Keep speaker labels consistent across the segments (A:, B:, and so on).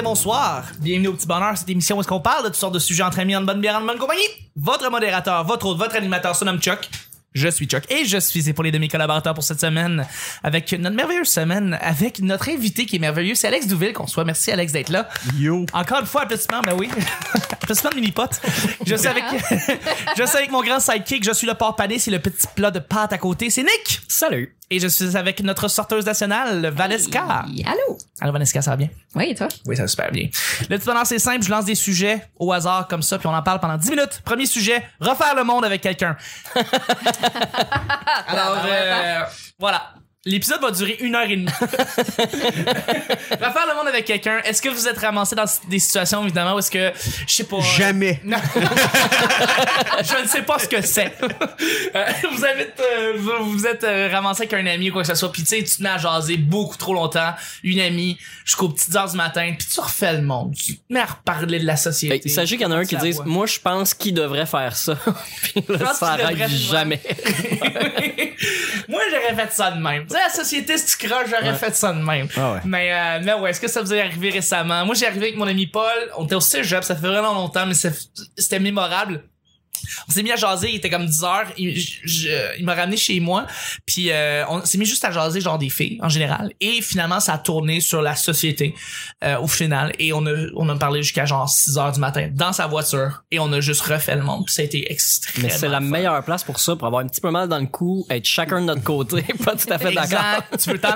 A: bonsoir. Bienvenue au Petit Bonheur, cette émission où est-ce qu'on parle de toutes sortes de sujets entre amis, en bonne bière, en bonne compagnie. Votre modérateur, votre hôte, votre animateur se nomme Chuck. Je suis Chuck et je suis épaulé de mes collaborateurs pour cette semaine avec notre merveilleuse semaine avec notre invité qui est merveilleux, c'est Alex Douville qu'on soit. Merci Alex d'être là.
B: Yo.
A: Encore une fois, applaudissements, ben oui. applaudissements de mini pote. Je suis avec, je suis avec mon grand sidekick, je suis le porc pané, c'est le petit plat de pâte à côté, c'est Nick.
C: Salut.
A: Et je suis avec notre sorteuse nationale, Valeska.
D: Hey, Allô?
A: Alors Valeska, ça va bien?
D: Oui, et toi?
A: Oui, ça va super bien. Le petit bonheur, c'est simple. Je lance des sujets au hasard comme ça, puis on en parle pendant 10 minutes. Premier sujet, refaire le monde avec quelqu'un. Alors, euh, voilà. L'épisode va durer une heure et demie. refaire le monde avec quelqu'un. Est-ce que vous êtes ramassé dans des situations, évidemment, où est-ce que, je sais pas... euh,
B: Jamais.
A: non. je ne sais pas ce que c'est. Euh, vous avez euh, vous, vous êtes euh, ramassé avec un ami ou quoi que ce soit, puis tu sais, tu te mets à jaser beaucoup trop longtemps, une amie, jusqu'aux petites heures du matin, puis tu refais le monde. Tu te mets à reparler de la société.
C: Hey, sachez qu'il y en a un qui
A: voit.
C: Moi, je pense qu'il devrait faire ça. Puis là, ça arrête jamais.
A: Moi, j'aurais fait ça de même. Sais, la société, si tu croches, j'aurais
C: Ouais.
A: fait ça de même.
B: Ah ouais.
A: Mais, euh, mais ouais, est-ce que ça vous est arrivé récemment? Moi, j'ai arrivé avec mon ami Paul. On était au cégep, ça fait vraiment longtemps, mais c'était mémorable. On s'est mis à jaser, il était comme 10 heures. Il, je- je- il m'a ramené chez moi, puis euh, on s'est mis juste à jaser genre des filles en général. Et finalement, ça a tourné sur la société euh, au final. Et on a, on a parlé jusqu'à genre 6 heures du matin dans sa voiture. Et on a juste refait le monde. Puis ça a été extrêmement
C: Mais c'est la
A: fun.
C: meilleure place pour ça, pour avoir un petit peu mal dans le cou, être chacun de notre côté, pas tout à fait d'accord.
A: Tu veux t'en,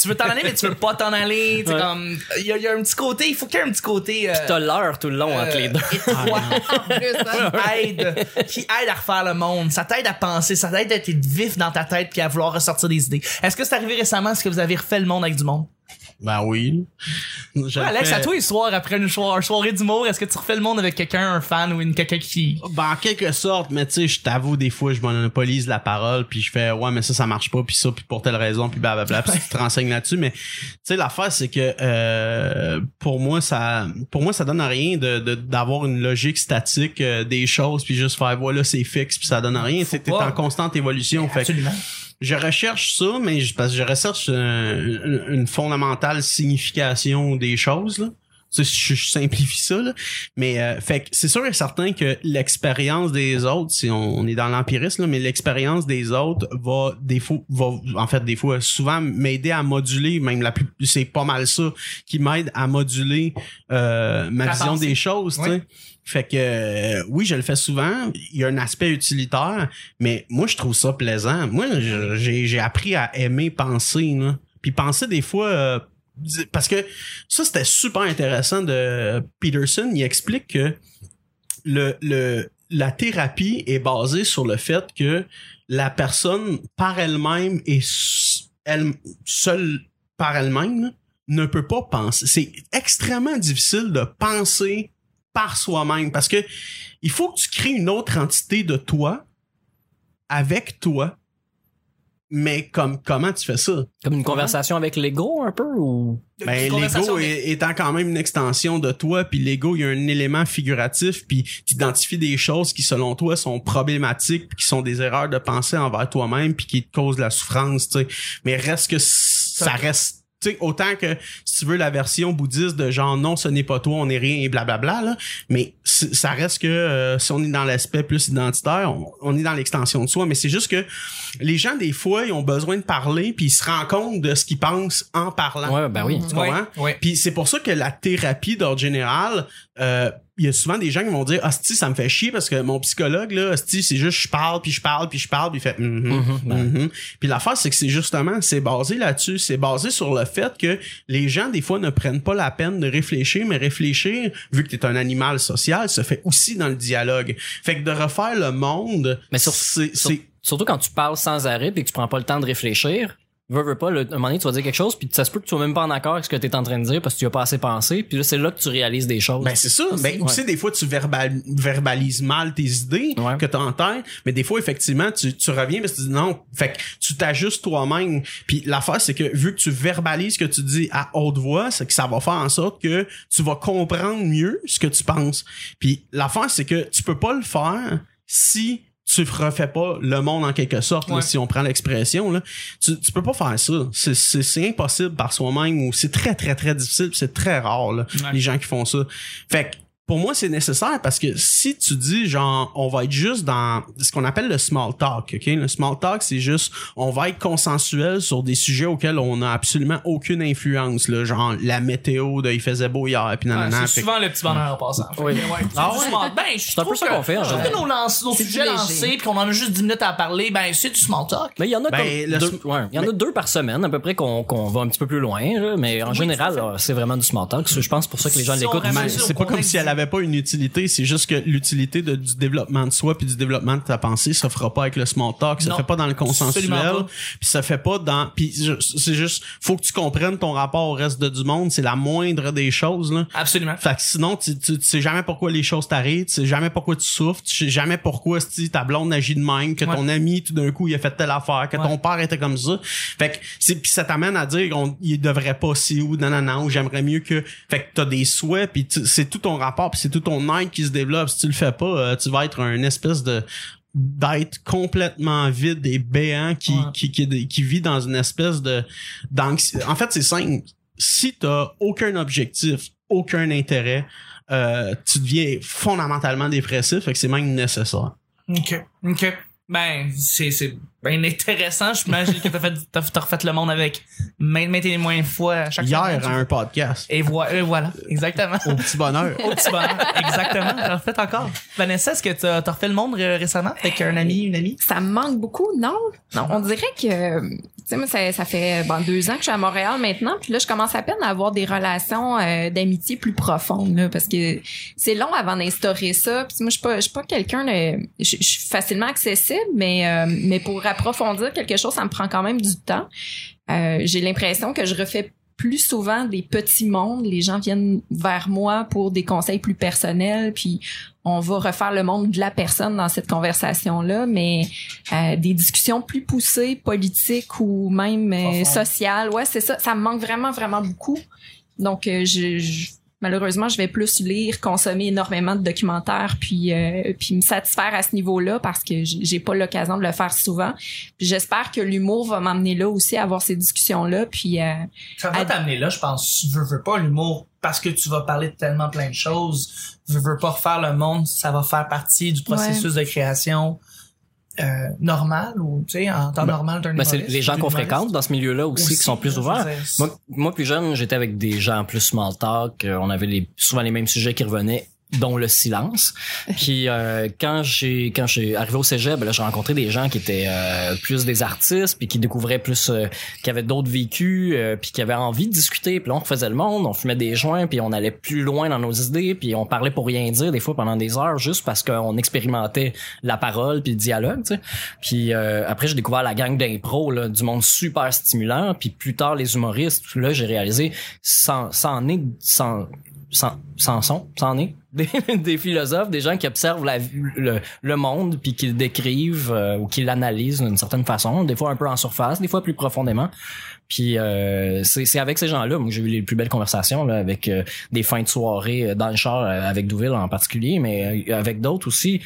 A: tu veux t'en aller, mais tu veux pas t'en aller.
C: Ouais.
A: comme, il y, a- il y a un petit côté, il faut qu'il y ait un petit côté, euh,
C: T'as l'heure tout le long entre les deux.
D: En plus, hein?
A: aide, qui aide à refaire le monde. Ça t'aide à penser, ça t'aide à être vif dans ta tête puis à vouloir ressortir des idées. Est-ce que c'est arrivé récemment? Est-ce que vous avez refait le monde avec du monde?
B: Ben oui.
A: Ouais, Alex, à toi, soir après une soirée, soirée d'humour, est-ce que tu refais le monde avec quelqu'un, un fan ou une, quelqu'un qui...
B: Ben, en quelque sorte, mais tu sais, je t'avoue, des fois, je monopolise la parole, puis je fais, ouais, mais ça, ça marche pas, puis ça, puis pour telle raison, puis blablabla, puis tu te renseignes là-dessus, mais tu sais, l'affaire, c'est que euh, pour moi, ça pour moi, ça donne rien de de- d'avoir une logique statique euh, des choses, puis juste faire, voilà, c'est fixe, puis ça donne rien. C'est t'es
A: pas.
B: en constante évolution, fait
A: Absolument.
B: Je recherche ça, mais je, parce que je recherche euh, une, une fondamentale signification des choses. Là. Je, je simplifie ça, là. mais euh, fait c'est sûr et certain que l'expérience des autres, si on, on est dans l'empirisme, mais l'expérience des autres va des fois, va en fait des fois souvent m'aider à moduler, même la plus, c'est pas mal ça qui m'aide à moduler euh, ma vision
A: pensée.
B: des choses. Fait que euh, oui, je le fais souvent. Il y a un aspect utilitaire, mais moi je trouve ça plaisant. Moi, j'ai appris à aimer penser, là. Puis penser des fois euh, parce que ça c'était super intéressant de Peterson. Il explique que le le la thérapie est basée sur le fait que la personne par elle-même est s- elle seule par elle-même ne peut pas penser. C'est extrêmement difficile de penser par soi-même parce que il faut que tu crées une autre entité de toi avec toi. Mais comme comment tu fais ça?
C: Comme une conversation avec l'ego un peu ou?
B: Ben l'ego étant quand même une extension de toi, puis l'ego il y a un élément figuratif, puis tu identifies des choses qui selon toi sont problématiques, puis qui sont des erreurs de pensée envers toi-même, puis qui te causent la souffrance, tu sais. Mais reste que ça reste sais, autant que si tu veux la version bouddhiste de genre non ce n'est pas toi on est rien et blablabla là mais ça reste que euh, si on est dans l'aspect plus identitaire on, on est dans l'extension de soi mais c'est juste que les gens des fois ils ont besoin de parler puis ils se rendent compte de ce qu'ils pensent en parlant
C: Ouais, ben oui.
B: tu comprends? Puis c'est pour ça que la thérapie d'ordre général, euh, il y a souvent des gens qui vont dire Hostie, ça me fait chier parce que mon psychologue, là, Hostie, c'est juste je parle, puis je parle, puis je parle, puis il fait Mhm,
C: Mhm, ben.
B: mhm. Puis l'affaire, c'est que c'est justement, c'est basé là-dessus. C'est basé sur le fait que les gens, des fois, ne prennent pas la peine de réfléchir, mais réfléchir, vu que t'es un animal social, se fait aussi dans le dialogue. Fait que de refaire le monde,
C: Mais Sur-
B: c'est,
C: surtout quand tu parles sans arrêt et que tu prends pas le temps de réfléchir. Veux, veux pas, le- un moment donné, tu vas dire quelque chose, puis ça se peut que tu sois même pas en accord avec ce que tu es en train de dire parce que tu as pas assez pensé, puis là, c'est là que tu réalises des choses.
B: Ben c'est ça. Ben
C: Ouais.
B: aussi des fois tu verbal- verbalises mal tes idées
C: Ouais.
B: que tu en tête, mais des fois effectivement tu, tu reviens que tu dis non. Fait que tu t'ajustes toi-même. Puis l'affaire c'est que vu que tu verbalises ce que tu dis à haute voix, c'est que ça va faire en sorte que tu vas comprendre mieux ce que tu penses. Puis l'affaire c'est que tu peux pas le faire si tu refais pas le monde en quelque sorte là, si on prend l'expression là. Tu, tu peux pas faire ça. C'est c'est c'est impossible par soi-même ou c'est très très très difficile c'est très rare là,
A: Ouais.
B: les gens qui font ça. Fait que pour moi, c'est nécessaire parce que si tu dis, genre, on va être juste dans ce qu'on appelle le small talk, OK? Le small talk, c'est juste, on va être consensuel sur des sujets auxquels on n'a absolument aucune influence, là, genre la météo de il faisait beau hier, puis
A: Ouais,
B: nanana.
A: c'est
B: Fait que-
A: souvent le petit bonheur en passant.
C: Oui.
A: ouais,
B: Ah ouais?
A: small- Ben, je
C: C'est un peu
A: trouve
C: ça
A: que-
C: qu'on fait,
A: je trouve
C: général.
A: que nos, lance- nos sujets lancés puis qu'on en a juste 10 minutes à parler, ben, c'est du small talk.
C: Mais il y en a
B: Ben,
C: comme deux,
B: sm-
C: ouais, il y en a deux par semaine à peu près qu'on qu'on va un petit peu plus loin, là, mais en
A: Oui,
C: général, là, c'est vraiment du small talk. Je pense pour ça que les gens
A: Si
C: l'écoutent.
B: c'est pas comme si elle
A: du-
B: pas une utilité, c'est juste que l'utilité de- du développement de soi puis du développement de ta pensée ça fera pas avec le small talk, ça
A: Non,
B: fait pas dans le consensuel, puis ça fait pas dans puis c'est juste faut que tu comprennes ton rapport au reste de, du monde, c'est la moindre des choses là.
A: Absolument.
B: Fait que sinon, tu, tu, tu sais jamais pourquoi les choses t'arrivent, tu sais jamais pourquoi tu souffres, tu sais jamais pourquoi si ta blonde agit de même, que
A: Ouais.
B: ton ami tout d'un coup il a fait telle affaire, que
A: Ouais.
B: ton père était comme ça. Fait que c'est puis ça t'amène à dire on, il devrait pas si ou non non non, j'aimerais mieux que fait que t'as des souhaits puis c'est tout ton rapport puis c'est tout ton être qui se développe. Si tu le fais pas, euh, tu vas être un espèce de d'être complètement vide et béant qui,
A: Ouais.
B: qui, qui, qui vit dans une espèce de d'anxi- En fait, c'est simple. Si t'as aucun objectif, aucun intérêt, euh, tu deviens fondamentalement dépressif, fait que c'est même nécessaire.
A: OK. OK. Ben, c'est, bien intéressant. J'imagine que t'as fait, t'as, t'as refait le monde avec maintes, maintes et moins de fois à chaque
B: Hier,
A: semaine.
B: à un podcast.
A: Et voilà, et voilà. Exactement.
B: Au petit bonheur.
A: Au petit bonheur. Exactement. T'as refait encore. Vanessa, est-ce que t'as, t'as refait le monde euh, récemment avec un ami, une amie?
D: Ça me manque beaucoup, non? Non, on dirait que, tu sais, moi, ça, ça fait bon, deux ans que je suis à Montréal maintenant, puis là, je commence à peine à avoir des relations euh, d'amitié plus profondes, là, parce que c'est long avant d'instaurer ça. Puis moi, je suis pas, je suis pas quelqu'un de, je je suis facilement accessible, mais euh, mais pour approfondir quelque chose, ça me prend quand même du temps. Euh, J'ai l'impression que je refais plus souvent des petits mondes. Les gens viennent vers moi pour des conseils plus personnels, puis on va refaire le monde de la personne dans cette conversation-là, mais euh, des discussions plus poussées, politiques ou même euh, sociales, ouais, c'est ça. Ça me manque vraiment, vraiment beaucoup. Donc, euh, je, je- malheureusement, je vais plus lire, consommer énormément de documentaires, puis euh, puis me satisfaire à ce niveau-là parce que j'ai pas l'occasion de le faire souvent. J'espère que l'humour va m'amener là aussi à avoir ces discussions-là, puis euh,
A: Ça va
D: À-
A: t'amener là, je pense. Tu veux, veux pas l'humour parce que tu vas parler de tellement plein de choses. Veux, veux pas refaire le monde, ça va faire partie du processus de création euh, normal ou, tu sais, en temps
B: Ben,
A: normal d'un
C: Ben, c'est les gens qu'on fréquente dans ce milieu-là aussi, qui sont plus ouverts. Moi, moi, plus jeune, j'étais avec des gens plus small talk. euh, On avait les, souvent les mêmes sujets qui revenaient dont le silence. Puis euh, quand j'ai quand j'ai arrivé au cégep, ben là j'ai rencontré des gens qui étaient euh, plus des artistes puis qui découvraient plus euh, qui avaient d'autres vécus euh, puis qui avaient envie de discuter. Puis là on refaisait le monde, on fumait des joints puis on allait plus loin dans nos idées puis on parlait pour rien dire des fois pendant des heures juste parce qu'on expérimentait la parole puis le dialogue, tu sais. Puis euh, après j'ai découvert la gang d'impro là, du monde super stimulant puis plus tard les humoristes. Là j'ai réalisé sans sans est sans sans, sans son, sans est des, des philosophes, des gens qui observent la, le, le monde puis qui le décrivent euh, ou qui l'analysent d'une certaine façon, des fois un peu en surface, des fois plus profondément. Puis euh, c'est avec ces gens-là, que j'ai eu les plus belles conversations là, avec euh, des fins de soirée euh, dans le char euh, avec Douville en particulier, mais euh, avec d'autres aussi.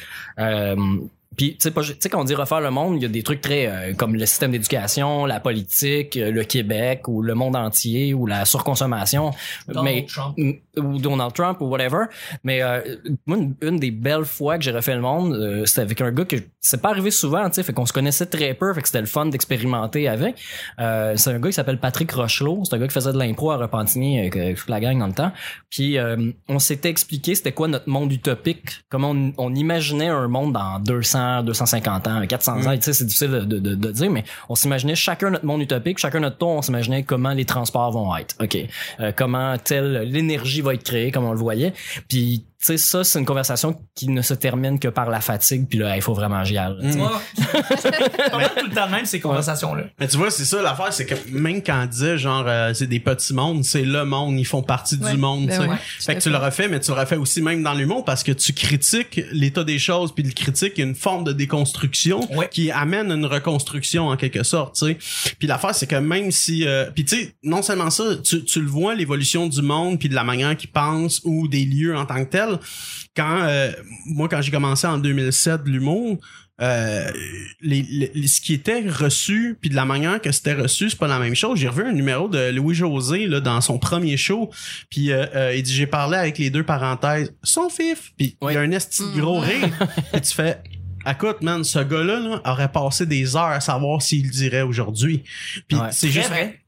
C: Puis tu sais quand on dit refaire le monde, il y a des trucs très euh, comme le système d'éducation, la politique, euh, le Québec ou le monde entier ou la surconsommation.
A: Donald
C: mais
A: Trump.
C: Ou Donald Trump ou whatever. Mais euh, moi, une, une des belles fois que j'ai refait le monde, euh, c'était avec un gars que c'est pas arrivé souvent, tu sais, fait qu'on se connaissait très peu, fait que c'était le fun d'expérimenter avec. C'est un gars qui s'appelle Patrick Rochelot, c'est un gars qui faisait de l'impro à Repentigny avec, toute la gang dans le temps. Puis on s'était expliqué c'était quoi notre monde utopique, comment on, on imaginait un monde dans 200, 250 ans, 400 ans, tu sais, c'est difficile de, de, de- dire, mais on s'imaginait chacun notre monde utopique, chacun notre tour, on s'imaginait comment les transports vont être. OK. Euh, comment telle l'énergie va être créée comme on le voyait. Puis sais ça c'est une conversation qui ne se termine que par la fatigue puis là il faut vraiment agir.
B: Mm.
A: Moi, on a tout le temps même ces conversations-là.
B: Mais tu vois, c'est ça l'affaire, c'est que même quand on disait genre euh, c'est des petits mondes, c'est le monde, ils font partie
D: Ouais.
B: du monde.
D: Ben
B: tu sais.
D: ouais,
B: fait que tu le refais, mais tu le refais aussi même dans l'humour parce que tu critiques l'état des choses, puis le critique il y a une forme de déconstruction
A: Ouais.
B: qui amène une reconstruction en quelque sorte. Tu sais. Puis l'affaire, c'est que même si, euh, puis tu sais, non seulement ça, tu, tu le vois l'évolution du monde puis de la manière qu'ils pensent ou des lieux en tant que Quand euh, moi, quand j'ai commencé en 2007 de l'humour. euh, les, les- ce qui était reçu puis de la manière que c'était reçu c'est pas la même chose j'ai revu un numéro de Louis José là dans son premier show puis euh, euh, il dit j'ai parlé avec les deux parenthèses son fif puis il y a un esti de gros rire et tu fais Écoute, man, ce gars-là là, aurait passé des heures à savoir s'il le dirait aujourd'hui. Puis
C: Ouais.
B: c'est juste
A: vrai.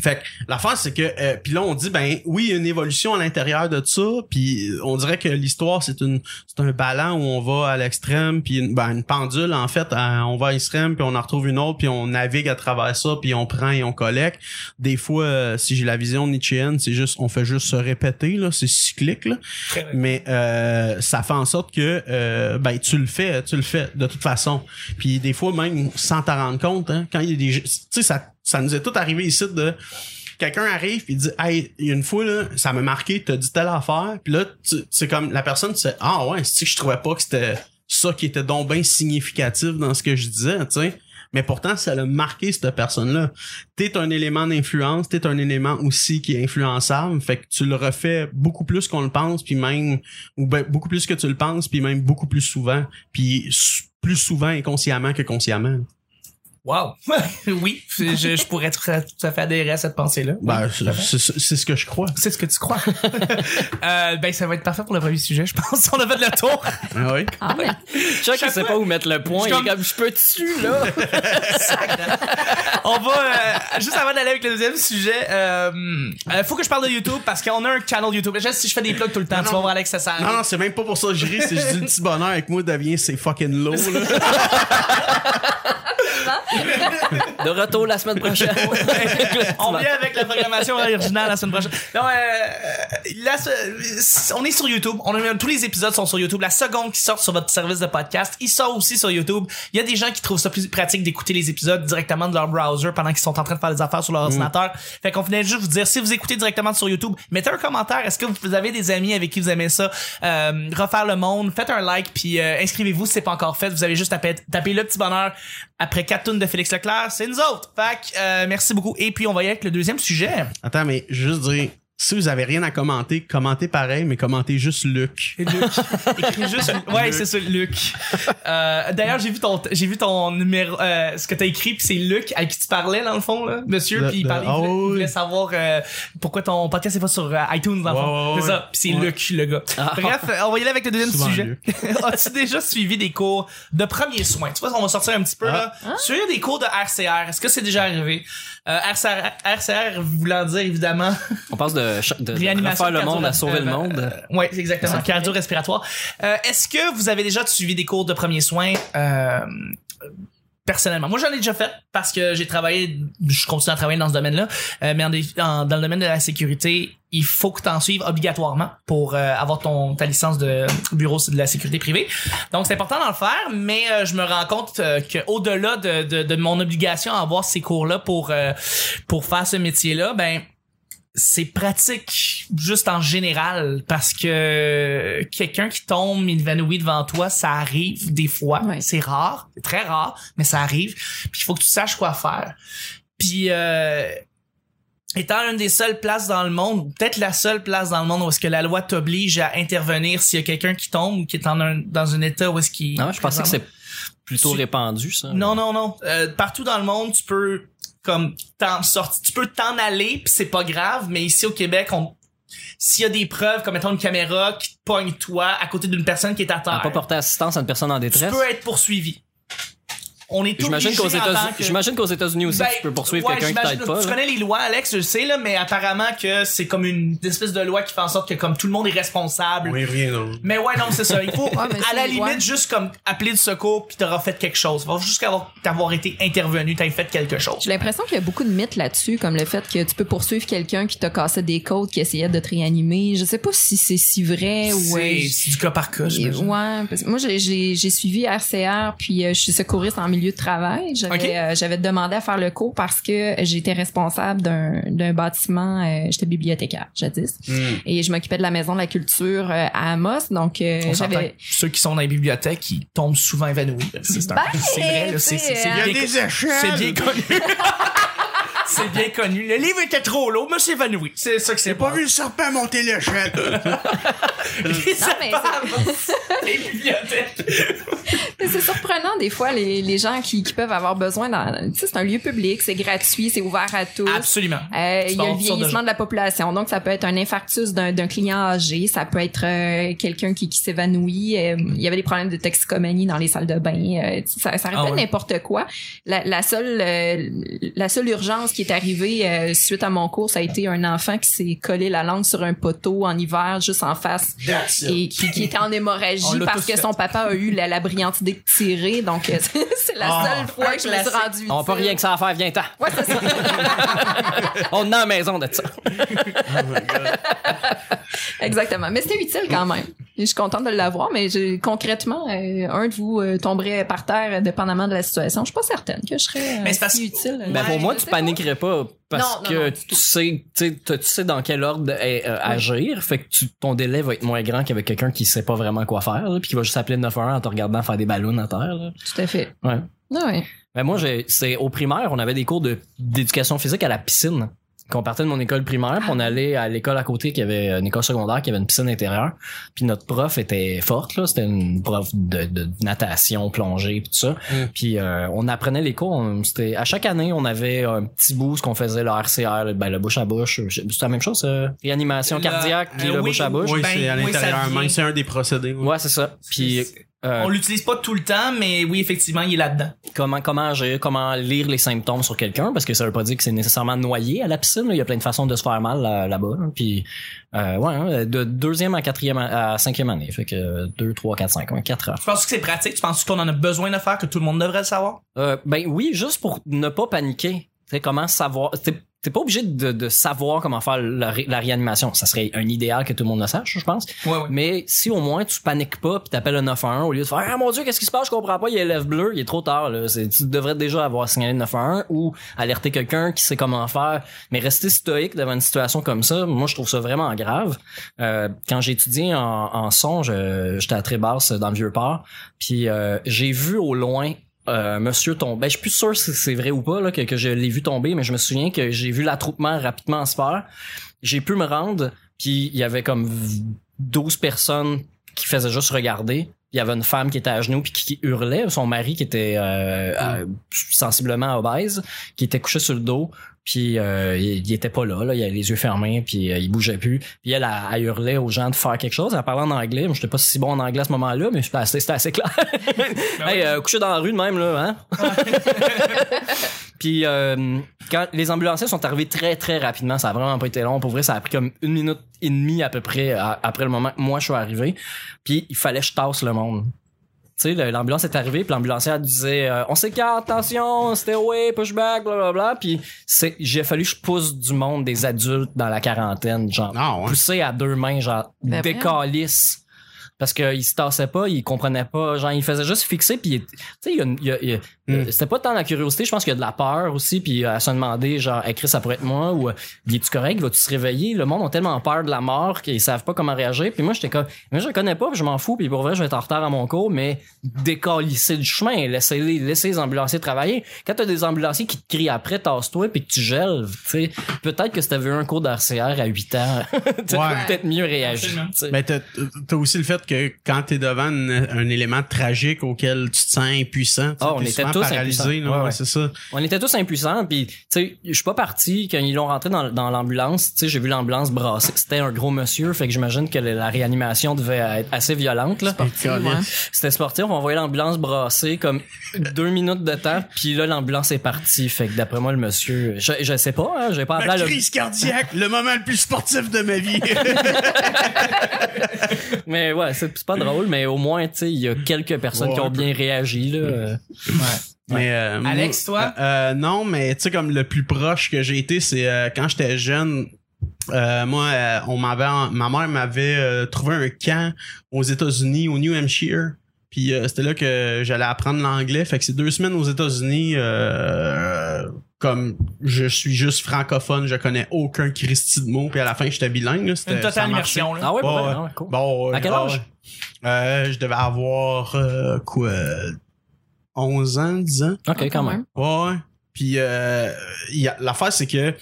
B: Fait que l'affaire c'est que euh, puis là on dit ben oui il y a une évolution à l'intérieur de ça puis on dirait que l'histoire c'est une c'est un ballon où on va à l'extrême puis une, ben, une pendule en fait à- on va à l'extrême puis on en retrouve une autre puis on navigue à travers ça puis on prend et on collecte. Des fois euh, si j'ai la vision nietzschéenne c'est juste on fait juste se répéter là c'est cyclique là. Mais euh, ça fait en sorte que euh, ben tu le fais tu le fais de toute façon. Puis des fois même sans t'en rendre compte hein, quand il y a des tu sais ça ça nous est tout arrivé ici de quelqu'un arrive puis dit hey il y a une fois là ça m'a marqué t'as dit telle affaire. Puis là c'est comme la personne sais ah ouais c'est que je trouvais pas que c'était ça qui était donc bien significatif dans ce que je disais tu sais? Mais pourtant ça l'a marqué cette personne là t'es un élément d'influence t'es un élément aussi qui est influençable fait que tu le refais beaucoup plus qu'on le pense puis même ou ben, beaucoup plus que tu le penses puis même beaucoup plus souvent puis plus souvent inconsciemment que consciemment
A: Wow. oui, je, je pourrais tout à, fait adhérer à cette pensée-là.
B: ben,
A: Oui,
B: c'est- ce que je crois
A: C'est ce que tu crois. euh, ben, ça va être parfait pour le premier sujet, je pense. On a fait le tour.
B: ah oui?
D: Ah, mais
C: Chuck, il sait pas où mettre le point.
A: Je comme-
C: comme, je peux dessus, là.
A: On va, euh, juste avant d'aller avec le deuxième sujet, euh, euh, faut que je parle de YouTube parce qu'on a un channel YouTube. Déjà, si je fais des plugs tout le temps,
B: Non,
A: tu
B: non.
A: vas voir Alex, ça sert.
B: non non c'est même pas pour ça que je ris c'est je dis le petit bonheur avec moi devient c'est fucking low là
C: De retour la semaine prochaine.
A: On vient avec la programmation originale la semaine prochaine. Non, euh, là, ce- on est sur YouTube. On a, tous les épisodes sont sur YouTube. La seconde qui sort sur votre service de podcast, il sort aussi sur YouTube. Il y a des gens qui trouvent ça plus pratique d'écouter les épisodes directement de leur browser pendant qu'ils sont en train de faire des affaires sur leur ordinateur. Fait qu'on venait juste vous dire, si vous écoutez directement sur YouTube, mettez un commentaire. Est-ce que vous avez des amis avec qui vous aimez ça? Euh, refaire le monde. Faites un like puis euh, inscrivez-vous si c'est pas encore fait. Vous avez juste tapé, taper le petit bonheur après quatre tunes de Félix Leclerc. C'est nous autres. Fait que, euh, merci beaucoup. Et puis, on va y aller avec le deuxième sujet.
B: attends mais juste dire si vous avez rien à commenter commentez pareil mais commentez juste Luc
A: Et Luc. Écris juste. Ouais, c'est ça, Luc. Euh, D'ailleurs, j'ai vu ton, j'ai vu ton numéro, euh, ce que t'as écrit, puis c'est Luc avec qui tu parlais dans le fond, là, monsieur, puis il, parlait, il
B: ah
A: voulait, il voulait savoir euh, pourquoi ton podcast est pas sur euh, iTunes dans le fond.
B: ouais,
A: c'est ça. Puis c'est
B: Ouais.
A: Luc, le gars.
C: Ah.
A: Bref, euh, on va y aller avec le deuxième
B: Souvent
A: sujet. As-tu déjà suivi des cours de premiers soins? Tu vois, on va sortir un petit peu là. Suivre des cours de RCR. Est-ce que c'est déjà arrivé? Euh, RCR, RCR voulant dire évidemment
C: On passe de, de, de
A: réanimation
C: refaire le monde à sauver
A: euh,
C: le monde.
A: euh, c'est exactement. Cardio-respiratoire. Euh, Est-ce que vous avez déjà suivi des cours de premiers soins euh, personnellement? Moi, j'en ai déjà fait parce que j'ai travaillé, je continue à travailler dans ce domaine-là, euh, mais dans le domaine de la sécurité, il faut que tu en suives obligatoirement pour euh, avoir ton ta licence de bureau de la sécurité privée. Donc, c'est important d'en faire, mais euh, je me rends compte que au-delà de, de, de mon obligation à avoir ces cours-là pour pour faire ce métier-là, ben c'est pratique juste en général parce que quelqu'un qui tombe évanoui devant toi, ça arrive des fois.
D: Ouais.
A: C'est rare, c'est très rare, mais ça arrive. Puis il faut que tu saches quoi faire. Puis euh, étant une des seules places dans le monde, ou peut-être la seule place dans le monde où est-ce que la loi t'oblige à intervenir s'il y a quelqu'un qui tombe ou qui est en un, dans un état où est-ce qu'il
C: Non, je pensais que c'est plutôt
A: Tu-
C: répandu, ça.
A: non, non, non. Euh, partout dans le monde, tu peux comme t'en sortir, tu peux t'en aller puis c'est pas grave. Mais ici au Québec, on s'il y a des preuves comme mettons une caméra qui te pogne toi à côté d'une personne qui est à
C: À
A: terre,
C: pas porter assistance à une personne en
A: tu
C: détresse?
A: peux être poursuivi. On est
C: J'imagine qu'aux États-Unis,
A: que-
C: j'imagine qu'aux États-Unis aussi,
A: Ben,
C: tu peux poursuivre
A: ouais,
C: quelqu'un qui t'aide pas.
A: Tu
C: là.
A: connais les lois, Alex, je le sais, là, mais apparemment que c'est comme une espèce de loi qui fait en sorte que comme tout le monde est responsable.
B: oui rien d'autre
A: Mais ouais, non, c'est ça. Il faut,
D: Ouais,
A: à la limite,
D: ouais. juste
A: comme appeler le secours puis t'auras fait quelque chose. Il va juste avoir, t'avoir été intervenu, t'as fait quelque chose.
D: J'ai l'impression qu'il y a beaucoup de mythes là-dessus, comme le fait que tu peux poursuivre quelqu'un qui t'a cassé des côtes, qui essayait de te réanimer. Je sais pas si c'est si vrai ou...
A: C'est
D: euh,
A: du cas par cas.
D: Ouais, parce que moi j'ai suivi RCR puis euh, je suis secouriste en milieu de travail. J'avais euh, j'avais demandé à faire le cours parce que j'étais responsable d'un d'un bâtiment. euh, j'étais bibliothécaire jadis
B: Hmm.
D: et je m'occupais de la maison de la culture euh, à Amos. Donc j'avais
A: ceux qui sont dans les bibliothèques, ils tombent souvent évanouis. C'est
D: Ben,
A: c'est vrai, là, c'est c'est- c'est
D: c'est,
A: bien,
B: il y a des échelles
A: c'est bien connu. c'est bien connu. Le livre était trop lourd, mais c'est évanoui. C'est ça que c'est
B: pas vu le serpent monter l'échelle
A: Les
D: Non, mais c'est surprenant des fois les, les gens qui, qui peuvent avoir besoin sais c'est un lieu public c'est gratuit c'est ouvert à tous
A: Absolument.
D: Euh, il y a le
A: de
D: vieillissement de la population, donc ça peut être un infarctus d'un d'un client âgé, ça peut être euh, quelqu'un qui, qui s'évanouit. euh, il y avait des problèmes de toxicomanie dans les salles de bain. euh, ça, ça
A: Ah
D: pas
A: ouais.
D: n'importe quoi. La, la seule euh, la seule urgence qui est arrivée euh, suite à mon cours, ça a été un enfant qui s'est collé la langue sur un poteau en hiver juste en face et qui, qui était en
A: On
D: hémorragie parce que
A: fait.
D: son papa a eu la, la brillante idée de tirer. Donc euh, c'est la
B: Ah,
D: seule fois que je me suis rendue.
C: On
D: utile.
C: rien que ça à faire, viens-t'en.
D: Ouais, c'est ça.
C: On est la maison de ça.
D: Exactement. Mais c'était utile quand même. Je suis contente de l'avoir, mais concrètement, euh, un de vous euh, tomberait par terre euh, dépendamment de la situation. Je suis pas certaine que je serais euh,
A: Mais
D: si utile.
C: Ben pour moi, tu
D: pas.
C: paniquerais pas parce
D: Non,
C: que
D: non,
C: tu sais, tu sais, tu sais dans quel ordre euh, agir. Fait que tu- ton délai va être moins grand qu'avec quelqu'un qui sait pas vraiment quoi faire, là, puis qui va juste appeler le 911 en te regardant faire des ballons à terre. là.
D: Tout à fait.
C: Ouais.
D: Ouais.
C: Ben moi, j'ai, c'est au primaire, on avait des cours de, d'éducation physique à la piscine. Qu'on partait de mon école primaire, puis on allait à l'école à côté qui avait une école secondaire qui avait une piscine intérieure. Puis notre prof était forte là, c'était une prof de, de natation, plongée, puis tout ça.
B: Mm.
C: Puis euh, on apprenait les cours. on- c'était à chaque année, on avait un petit bout ce qu'on faisait le RCR, le- ben le bouche à bouche. C'est la même chose, euh, réanimation
A: Le-
C: cardiaque, puis
A: euh,
C: le
A: oui,
C: bouche à bouche.
B: Oui,
A: Ben,
B: c'est à
A: ça
B: l'intérieur même. C'est un des procédés. oui.
C: Ouais, c'est ça. Puis euh,
A: On l'utilise pas tout le temps, mais oui, effectivement, il est là-dedans.
C: comment comment agir, comment lire les symptômes sur quelqu'un parce que ça veut pas dire que c'est nécessairement noyé à la piscine là. il y a plein de façons de se faire mal là- là-bas là. puis euh, ouais hein, de deuxième à quatrième à à cinquième année fait que deux trois quatre cinq quatre heures
A: Tu penses que c'est pratique? Tu penses qu'on en a besoin de faire, que tout le monde devrait le savoir?
C: euh, ben oui juste pour ne pas paniquer tu sais comment savoir t'es pas obligé de, de savoir comment faire la, ré- la réanimation. Ça serait un idéal que tout le monde le sache je pense.
A: Ouais, ouais.
C: mais si au moins tu paniques pas puis t'appelles le 911 au lieu de faire ah mon dieu qu'est-ce qui se passe? Je comprends pas il y a lèvres bleues il est trop tard là. C'est- tu devrais déjà avoir signalé le 911 ou alerter quelqu'un qui sait comment faire. Mais rester stoïque devant une situation comme ça moi je trouve ça vraiment grave. Euh, quand j'ai étudié en, en son je- j'étais à Trébasse dans le vieux port puis euh, j'ai vu au loin euh, monsieur tomber. Ben, je suis plus sûr si c'est vrai ou pas là, que, je l'ai vu tomber, mais je me souviens que j'ai vu l'attroupement rapidement se faire. J'ai pu me rendre, puis il y avait comme 12 personnes qui faisaient juste regarder. Il y avait une femme qui était à genoux puis qui, hurlait, son mari qui était euh, sensiblement obèse, qui était couché sur le dos, puis euh, il, il était pas là, là, il avait les yeux fermés, puis euh, il bougeait plus. Puis elle, elle hurlait aux gens de faire quelque chose, elle parlait en anglais, moi j'étais pas si bon en anglais à ce moment-là, mais c'était assez, clair. hey, euh, couché dans la rue de même là, hein? Puis euh, quand les ambulanciers sont arrivés très très rapidement, ça a vraiment pas été long. Pour vrai, ça a pris comme une minute et demie à peu près à- après le moment que moi je suis arrivé. Puis il fallait que je tasse le monde. Tu sais, l'ambulance est arrivée, puis l'ambulancière disait euh, on s'écarte, attention, stay away, pushback, blablabla. Puis c'est, j'ai fallu que je pousse du monde, des adultes dans la quarantaine, genre
B: Ah, ouais.
C: pousser à deux mains, genre
D: Ben,
C: décalisse. Parce qu'il se tassait pas, il comprenait pas, genre il faisait juste fixer puis il- tu sais il y a, une- il y a- il y a-
B: Mm.
C: euh, c'était pas tant la curiosité, je pense qu'il y a de la peur aussi puis à se demander genre écrit ça pourrait être moi ou euh, est tu correct, vas-tu se réveiller? Le monde ont tellement peur de la mort qu'ils savent pas comment réagir. Puis moi j'étais comme mais je le connais pas, puis je m'en fous puis pour vrai je vais être en retard à mon cours mais décalisser du chemin, laisser les laisser les ambulanciers travailler. Quand t'as des ambulanciers qui te crient après tasse-toi puis que tu gèles, tu sais, peut-être que si t'avais eu un cours d'RCR à 8 ans, t'aurais
B: Ouais.
C: peut-être mieux réagi.
A: Absolument.
C: tu sais.
B: T'as, t'as aussi le fait que quand t'es devant une- un élément tragique auquel tu te sens impuissant,
C: Ah, on était tous
B: paralysé,
C: impuissants.
B: là,
C: Ouais,
B: c'est ça.
C: On était tous impuissants, puis tu sais, je suis pas parti quand ils l'ont rentré dans, dans l'ambulance. Tu sais, j'ai vu l'ambulance brasser. C'était un gros monsieur, fait que j'imagine que la, réanimation devait être assez violente là. C'était sportif. On voyait l'ambulance brasser comme deux minutes de temps, puis là l'ambulance est partie. Fait que d'après moi le monsieur, je, je sais pas, hein, j'ai pas appelé le-
B: crise cardiaque, le moment le plus sportif de ma vie.
C: mais ouais, c'est pas drôle, mais au moins tu sais, il y a quelques personnes
B: Ouais,
C: qui ont bien réagi là. Euh,
B: mais euh,
A: Alex, toi?
B: moi, euh, non, mais tu sais comme le plus proche que j'ai été, c'est euh, quand j'étais jeune. euh, moi, euh, on m'avait, en- ma mère m'avait euh, trouvé un camp aux États-Unis, au New Hampshire. Puis euh, c'était là que j'allais apprendre l'anglais. Fait que c'est deux semaines aux États-Unis. Comme je suis juste francophone, je connais aucun Christy de mots. Puis à la fin, j'étais bilingue. là, c'était-
A: Une
B: ça
A: totale
B: marchait.
A: immersion, là.
C: Ah ouais,
B: Ouais,
C: ouais,
B: ouais.
C: ouais, cool.
B: Bon,
C: À quel
B: ah,
C: âge?
B: Euh, je devais avoir euh, quoi 11 ans, 10 ans.
C: Ok, quand même.
B: Ouais. ouais. Puis euh, l'affaire c'est que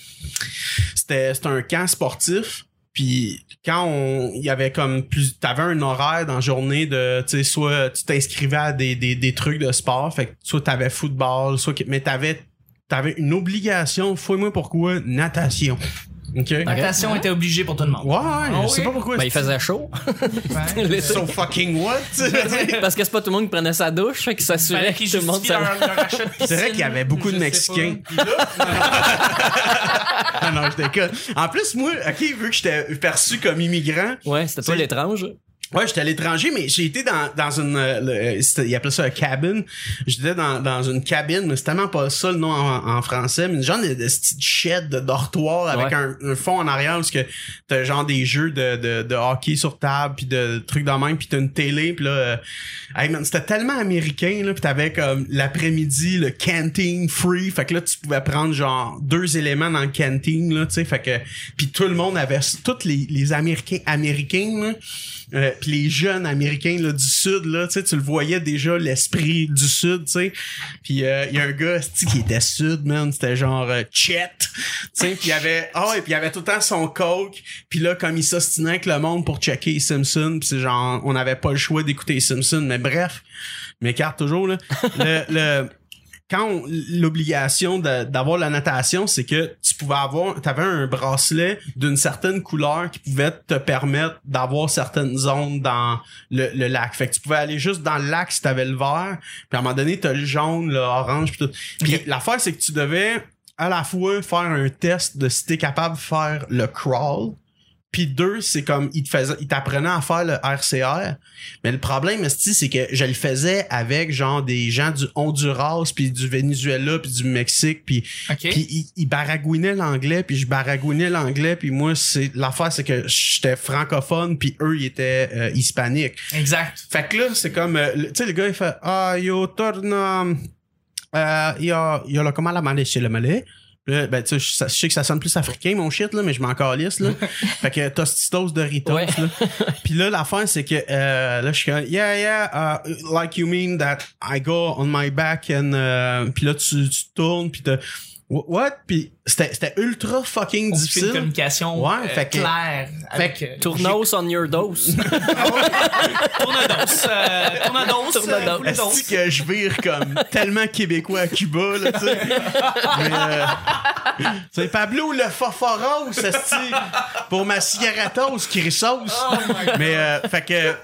B: c'était c'était un camp sportif. Puis quand on, il y avait comme plus, t'avais un horaire dans la journée de, tu sais, soit tu t'inscrivais à des, des, des trucs de sport, fait que soit t'avais football, soit mais t'avais, t'avais une obligation, fouille-moi pourquoi, natation. OK?
A: Natation était obligée pour tout le monde.
B: Ouais, ouais, je sais
A: oui?
B: pas pourquoi.
C: Ben, il faisait chaud.
A: Ouais.
B: So fucking what?
C: Parce que c'est pas tout le monde qui prenait sa douche, fait s'assurait
A: Fallait
C: que
A: qu'ils
C: tout le monde
B: C'est vrai qu'il y avait beaucoup de
A: Je
B: Mexicains.
A: pas.
B: ah non, je déconne. En plus, moi, OK, vu que j'étais perçu comme immigrant,
C: Ouais, c'était
B: C'est-
C: l'étrange.
B: Ouais, j'étais à l'étranger, mais j'ai été dans, dans une... euh, euh, ils appelaient ça un cabin. J'étais dans, dans une cabine, mais c'est tellement pas ça le nom en, en français, mais une genre de, de petite shed de dortoir avec
C: Ouais.
B: un, un fond en arrière parce que t'as genre des jeux de, de, de hockey sur table puis de trucs de même puis t'as une télé puis là euh, hey man, c'était tellement américain là puis t'avais comme l'après-midi le canteen free fait que là tu pouvais prendre genre deux éléments dans le canteen là tu sais fait que puis tout le monde avait tous les, les américains américains là euh, puis les jeunes américains là, du sud là tu le voyais déjà l'esprit du sud tu sais. Puis euh, il y a un gars qui était sud man? C'était genre euh, Chet tu sais. Puis il avait ah et puis il avait tout le temps son coke. Puis là comme il s'ostinait avec le monde pour checker les Simpsons puis c'est genre on n'avait pas le choix d'écouter les Simpsons. Mais bref m'écarte toujours là. Le, le quand on- l'obligation d'avoir la natation, c'est que tu pouvais avoir, t'avais un bracelet d'une certaine couleur qui pouvait te permettre d'avoir certaines zones dans le, le lac. Fait que tu pouvais aller juste dans le lac si t'avais le vert, puis à un moment donné t'as le jaune, le orange, puis tout. Puis l'affaire c'est que tu devais à la fois faire un test de si t'es capable de faire le crawl, puis deux, c'est comme il te faisait, il t'apprenait à faire le RCR. Mais le problème, c'est que je le faisais avec genre des gens du Honduras, puis du Venezuela, puis du Mexique, puis ils baragouinaient l'anglais, puis je baragouinais l'anglais, puis moi c'est l'affaire c'est que j'étais francophone, puis eux ils étaient euh, hispaniques.
A: Exact.
B: Fait que là, c'est comme euh, tu sais le gars il fait ah yo torna euh yo yo là comment la malais chez le malais? Là, ben, tu sais, je, sais que ça sonne plus africain, mon shit, là, mais je m'en calisse, là. fait que Tostitos Doritos,
C: Ouais.
B: là. Puis là, l'affaire, c'est que, euh, là, je suis comme, yeah, yeah, uh, like you mean that I go on my back and, euh, puis là, tu, tu tournes, puis t'as, what? Puis c'était, c'était ultra fucking
A: On fait une
B: difficile.
A: communication
B: Ouais,
A: euh,
B: fait que-
A: claire. Avec,
B: que-
A: euh,
C: Tournos on your dose.
A: Tournedos. euh, Tournedos.
C: Tournedos.
A: euh.
B: Est-ce que je vire comme tellement québécois à Cuba, là, tu sais? Mais, euh, c'est Pablo le esti, pour ma cigarettos, Chrysos. Mais, euh, fait que,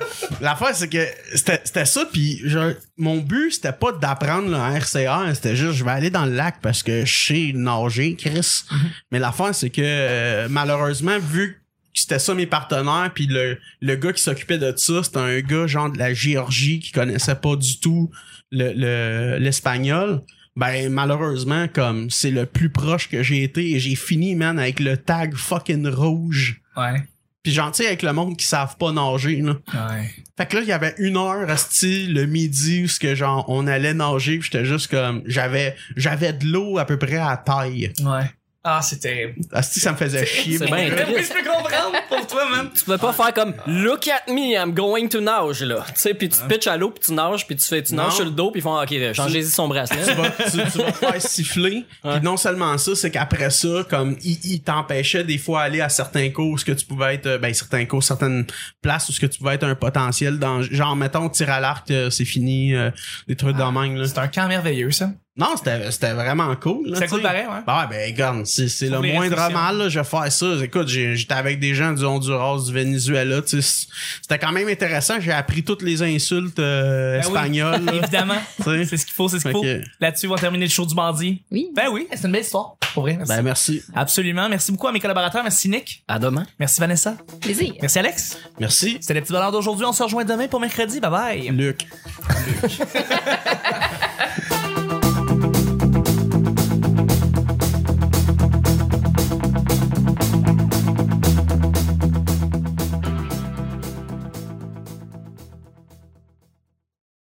B: l'affaire, c'est que c'était c'était ça, puis je- mon but, c'était pas d'apprendre le RCR, c'était juste, je vais aller dans le lac parce que je sais nager, Chris. Mais l'affaire, c'est que, euh, malheureusement, vu que c'était ça mes partenaires puis le, le gars qui s'occupait de ça c'était un gars genre de la Géorgie qui connaissait pas du tout le le- l'espagnol ben malheureusement comme c'est le plus proche que j'ai été et j'ai fini man avec le tag fucking rouge
A: Ouais.
B: Puis gentil avec le monde qui savent pas nager là
A: Ouais.
B: fait que là il y avait une heure asti le midi où ce que genre on allait nager j'étais juste comme j'avais j'avais de l'eau à peu près à taille
A: Ouais. Ah, c'était.
B: asti ça me faisait chier
C: c'est bien
A: je peux comprendre pour toi, man.
C: tu peux pas faire comme Look at me, I'm going to nage là. Tu sais, puis tu te pitches à l'eau, puis tu nages, puis tu fais tu
B: Non.
C: nages sur le dos, puis ils font OK, changez-y son bracelet.
B: tu vas, tu, tu vas te faire siffler. Puis non seulement ça, c'est qu'après ça, comme il, il t'empêchait des fois aller à certains cours où ce que tu pouvais être, euh, ben certains cours, certaines places où ce que tu pouvais être un potentiel danger. Genre mettons tir à l'arc, euh, c'est fini, euh, des trucs de même là.
A: C'est un camp merveilleux, ça.
B: Non, c'était c'était vraiment cool. tu
A: cool pareil, ouais.
B: Bah ouais, ben regarde, c'est c'est le moindre mal, là, je vais faire ça. Écoute, j'étais avec des gens du Honduras, du Venezuela, tu sais, c'était quand même intéressant. J'ai appris toutes les insultes euh,
A: Ben oui.
B: espagnoles. là,
A: Évidemment. C'est ce qu'il faut, c'est ce qu'il faut. Là-dessus, on va terminer le show du bandit.
D: Oui.
A: Ben oui, c'est une belle histoire. Pour vrai, merci.
B: Ben merci.
A: Absolument. Merci beaucoup à mes collaborateurs. Merci Nick.
C: À demain.
A: Merci Vanessa.
D: Plaisir.
A: Merci Alex.
B: Merci.
A: C'était les petits bonheurs d'aujourd'hui. On se rejoint demain pour mercredi. Bye bye.
B: Luc.